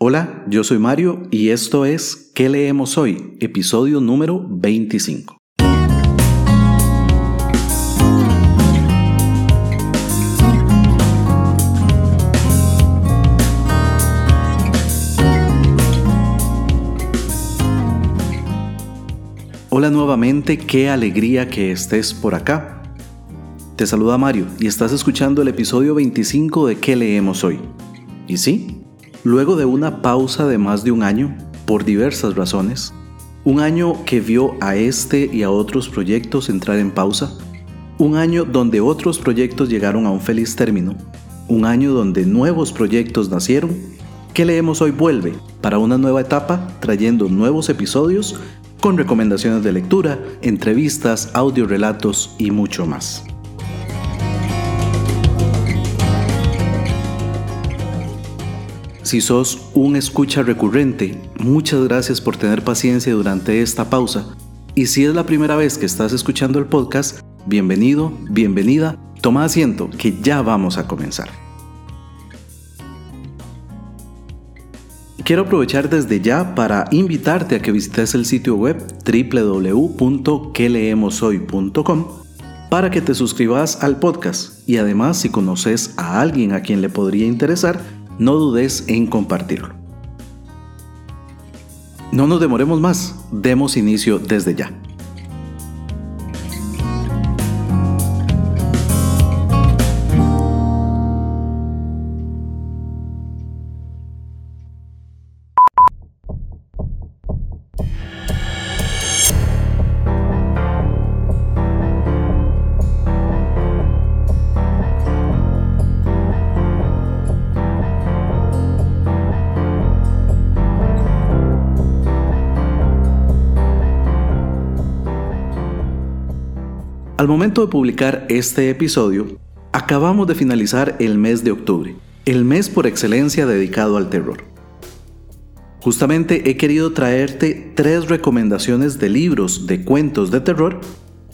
Hola, yo soy Mario y esto es ¿Qué leemos hoy? Episodio número 25. Hola nuevamente, qué alegría que estés por acá. Te saluda Mario y estás escuchando el episodio 25 de ¿Qué leemos hoy? Y sí, Luego de una pausa de más de un año, por diversas razones, un año que vio a este y a otros proyectos entrar en pausa, un año donde otros proyectos llegaron a un feliz término, un año donde nuevos proyectos nacieron, ¿qué leemos hoy vuelve para una nueva etapa trayendo nuevos episodios con recomendaciones de lectura, entrevistas, audiorelatos y mucho más. Si sos un escucha recurrente, muchas gracias por tener paciencia durante esta pausa. Y si es la primera vez que estás escuchando el podcast, bienvenido, bienvenida, toma asiento que ya vamos a comenzar. Quiero aprovechar desde ya para invitarte a que visites el sitio web www.queleemoshoy.com para que te suscribas al podcast y además si conoces a alguien a quien le podría interesar, no dudes en compartirlo. No nos demoremos más, demos inicio desde ya. Al momento de publicar este episodio, acabamos de finalizar el mes de octubre, el mes por excelencia dedicado al terror. Justamente he querido traerte tres recomendaciones de libros de cuentos de terror,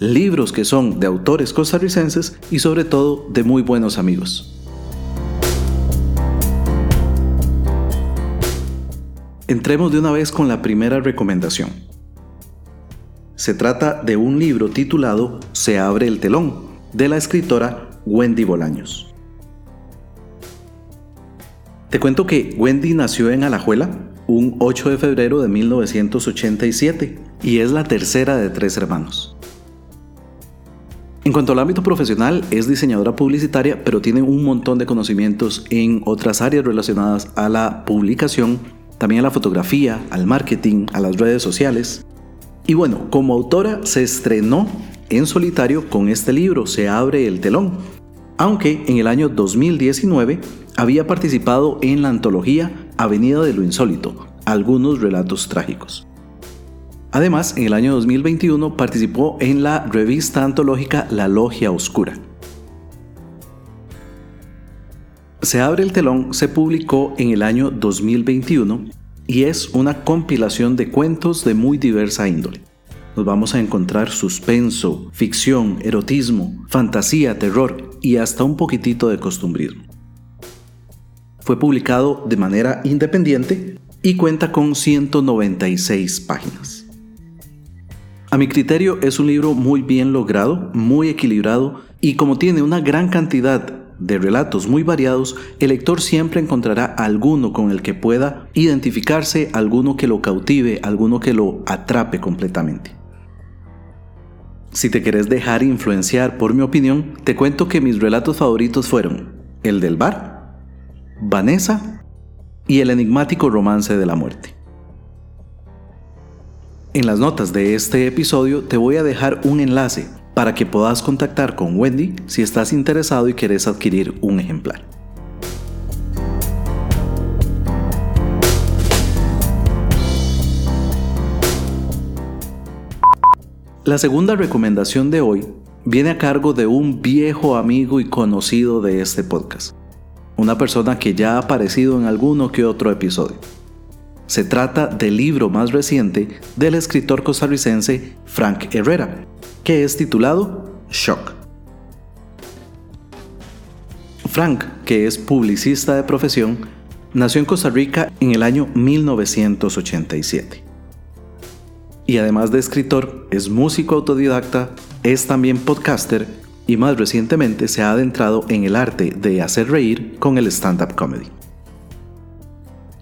libros que son de autores costarricenses y sobre todo de muy buenos amigos. Entremos de una vez con la primera recomendación. Se trata de un libro titulado Se abre el telón, de la escritora Wendy Bolaños. Te cuento que Wendy nació en Alajuela un 8 de febrero de 1987 y es la tercera de tres hermanos. En cuanto al ámbito profesional, es diseñadora publicitaria, pero tiene un montón de conocimientos en otras áreas relacionadas a la publicación, también a la fotografía, al marketing, a las redes sociales. Y bueno, como autora se estrenó en solitario con este libro, Se abre el telón, aunque en el año 2019 había participado en la antología Avenida de lo Insólito, algunos relatos trágicos. Además, en el año 2021 participó en la revista antológica La Logia Oscura. Se abre el telón se publicó en el año 2021 y es una compilación de cuentos de muy diversa índole. Nos vamos a encontrar suspenso, ficción, erotismo, fantasía, terror y hasta un poquitito de costumbrismo. Fue publicado de manera independiente y cuenta con 196 páginas. A mi criterio es un libro muy bien logrado, muy equilibrado y como tiene una gran cantidad de relatos muy variados, el lector siempre encontrará alguno con el que pueda identificarse, alguno que lo cautive, alguno que lo atrape completamente. Si te querés dejar influenciar por mi opinión, te cuento que mis relatos favoritos fueron el del bar, Vanessa y el enigmático romance de la muerte. En las notas de este episodio te voy a dejar un enlace para que puedas contactar con Wendy si estás interesado y quieres adquirir un ejemplar. La segunda recomendación de hoy viene a cargo de un viejo amigo y conocido de este podcast, una persona que ya ha aparecido en alguno que otro episodio. Se trata del libro más reciente del escritor costarricense Frank Herrera, que es titulado Shock. Frank, que es publicista de profesión, nació en Costa Rica en el año 1987. Y además de escritor, es músico autodidacta, es también podcaster y más recientemente se ha adentrado en el arte de hacer reír con el stand-up comedy.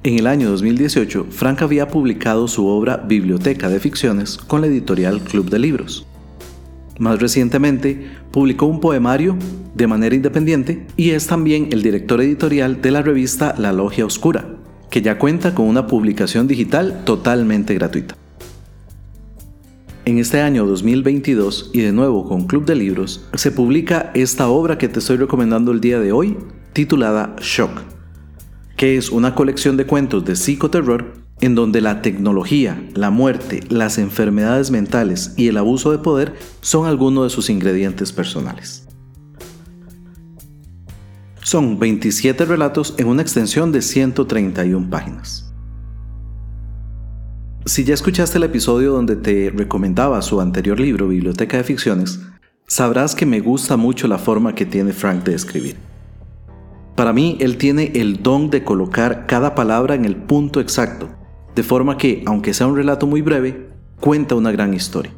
En el año 2018, Frank había publicado su obra Biblioteca de Ficciones con la editorial Club de Libros. Más recientemente, publicó un poemario de manera independiente y es también el director editorial de la revista La Logia Oscura, que ya cuenta con una publicación digital totalmente gratuita. En este año 2022 y de nuevo con Club de Libros, se publica esta obra que te estoy recomendando el día de hoy, titulada Shock, que es una colección de cuentos de psicoterror en donde la tecnología, la muerte, las enfermedades mentales y el abuso de poder son algunos de sus ingredientes personales. Son 27 relatos en una extensión de 131 páginas. Si ya escuchaste el episodio donde te recomendaba su anterior libro, Biblioteca de Ficciones, sabrás que me gusta mucho la forma que tiene Frank de escribir. Para mí, él tiene el don de colocar cada palabra en el punto exacto de forma que, aunque sea un relato muy breve, cuenta una gran historia.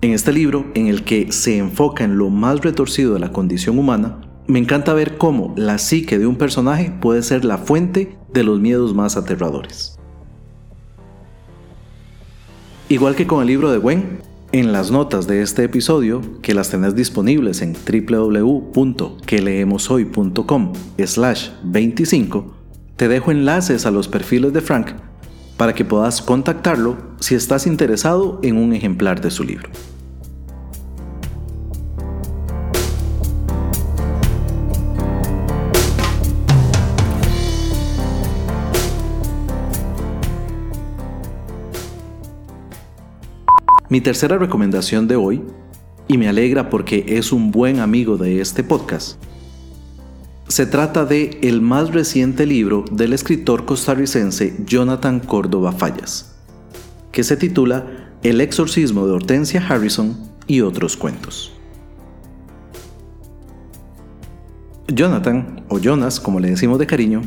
En este libro, en el que se enfoca en lo más retorcido de la condición humana, me encanta ver cómo la psique de un personaje puede ser la fuente de los miedos más aterradores. Igual que con el libro de Gwen, en las notas de este episodio, que las tenés disponibles en www.queleemoshoy.com slash 25, te dejo enlaces a los perfiles de Frank para que puedas contactarlo si estás interesado en un ejemplar de su libro. Mi tercera recomendación de hoy, y me alegra porque es un buen amigo de este podcast, se trata de el más reciente libro del escritor costarricense Jonathan Córdoba Fallas, que se titula El exorcismo de Hortensia Harrison y otros cuentos. Jonathan, o Jonas como le decimos de cariño,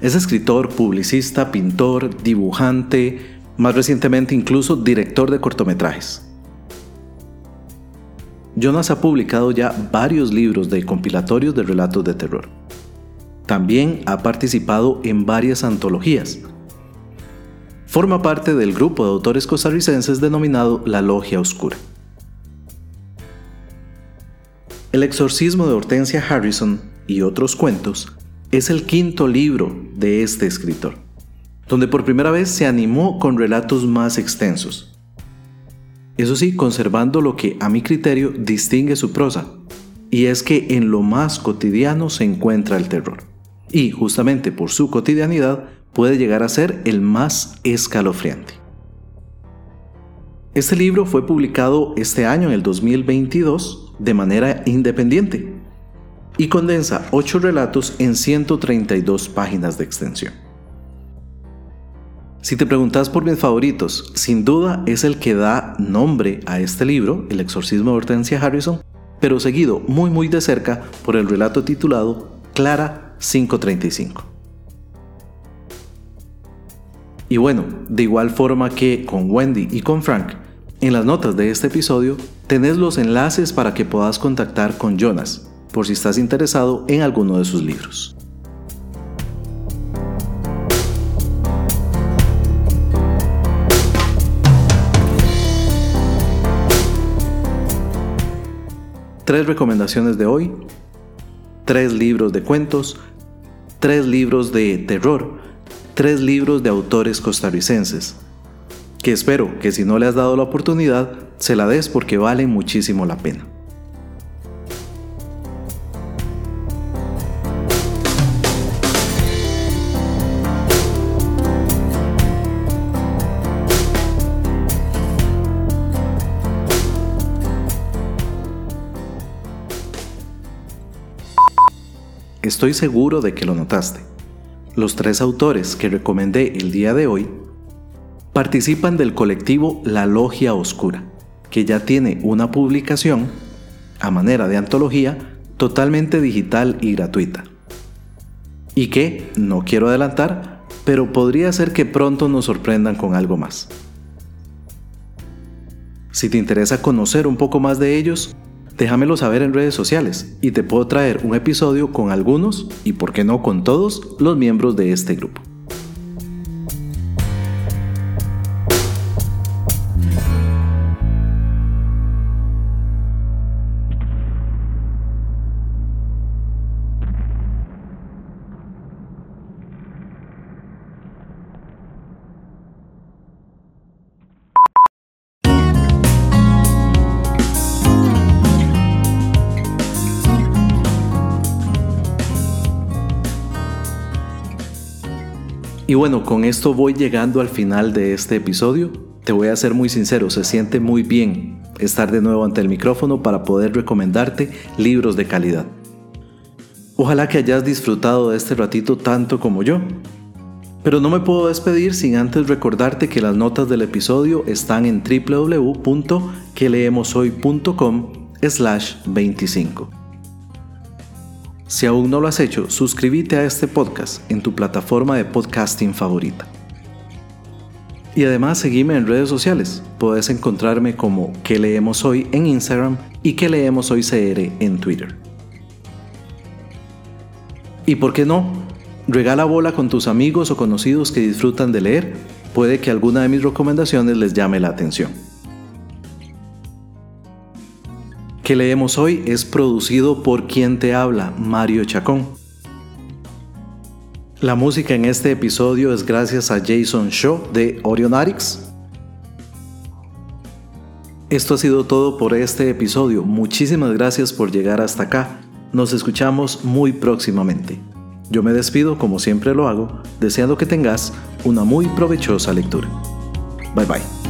es escritor, publicista, pintor, dibujante, más recientemente incluso director de cortometrajes. Jonas ha publicado ya varios libros de compilatorios de relatos de terror. También ha participado en varias antologías. Forma parte del grupo de autores costarricenses denominado La Logia Oscura. El exorcismo de Hortensia Harrison y otros cuentos es el quinto libro de este escritor, donde por primera vez se animó con relatos más extensos, eso sí, conservando lo que a mi criterio distingue su prosa, y es que en lo más cotidiano se encuentra el terror, y justamente por su cotidianidad puede llegar a ser el más escalofriante. Este libro fue publicado este año, en el 2022, de manera independiente, y condensa 8 relatos en 132 páginas de extensión. Si te preguntas por mis favoritos, sin duda es el que da nombre a este libro, El exorcismo de Hortensia Harrison, pero seguido muy muy de cerca por el relato titulado Clara 535. Y bueno, de igual forma que con Wendy y con Frank, en las notas de este episodio tenés los enlaces para que puedas contactar con Jonas, por si estás interesado en alguno de sus libros. Tres recomendaciones de hoy, tres libros de cuentos, tres libros de terror, tres libros de autores costarricenses, que espero que si no le has dado la oportunidad, se la des porque vale muchísimo la pena. Estoy seguro de que lo notaste. Los tres autores que recomendé el día de hoy participan del colectivo La Logia Oscura, que ya tiene una publicación, a manera de antología, totalmente digital y gratuita. y que, no quiero adelantar, pero podría ser que pronto nos sorprendan con algo más. Si te interesa conocer un poco más de ellos, déjamelo saber en redes sociales y te puedo traer un episodio con algunos, y por qué no con todos, los miembros de este grupo. Y bueno, con esto voy llegando al final de este episodio. Te voy a ser muy sincero, se siente muy bien estar de nuevo ante el micrófono para poder recomendarte libros de calidad. Ojalá que hayas disfrutado de este ratito tanto como yo. Pero no me puedo despedir sin antes recordarte que las notas del episodio están en www.queleemoshoy.com slash 25. Si aún no lo has hecho, suscríbete a este podcast en tu plataforma de podcasting favorita. Y además seguime en redes sociales. Puedes encontrarme como que leemos hoy en Instagram y que leemos hoy CR en Twitter. Y por qué no, regala bola con tus amigos o conocidos que disfrutan de leer. Puede que alguna de mis recomendaciones les llame la atención. Que leemos hoy es producido por quien te habla, Mario Chacón. La música en este episodio es gracias a Jason Shaw de Orionarix. Esto ha sido todo por este episodio. Muchísimas gracias por llegar hasta acá. Nos escuchamos muy próximamente. Yo me despido como siempre lo hago, deseando que tengas una muy provechosa lectura. Bye bye.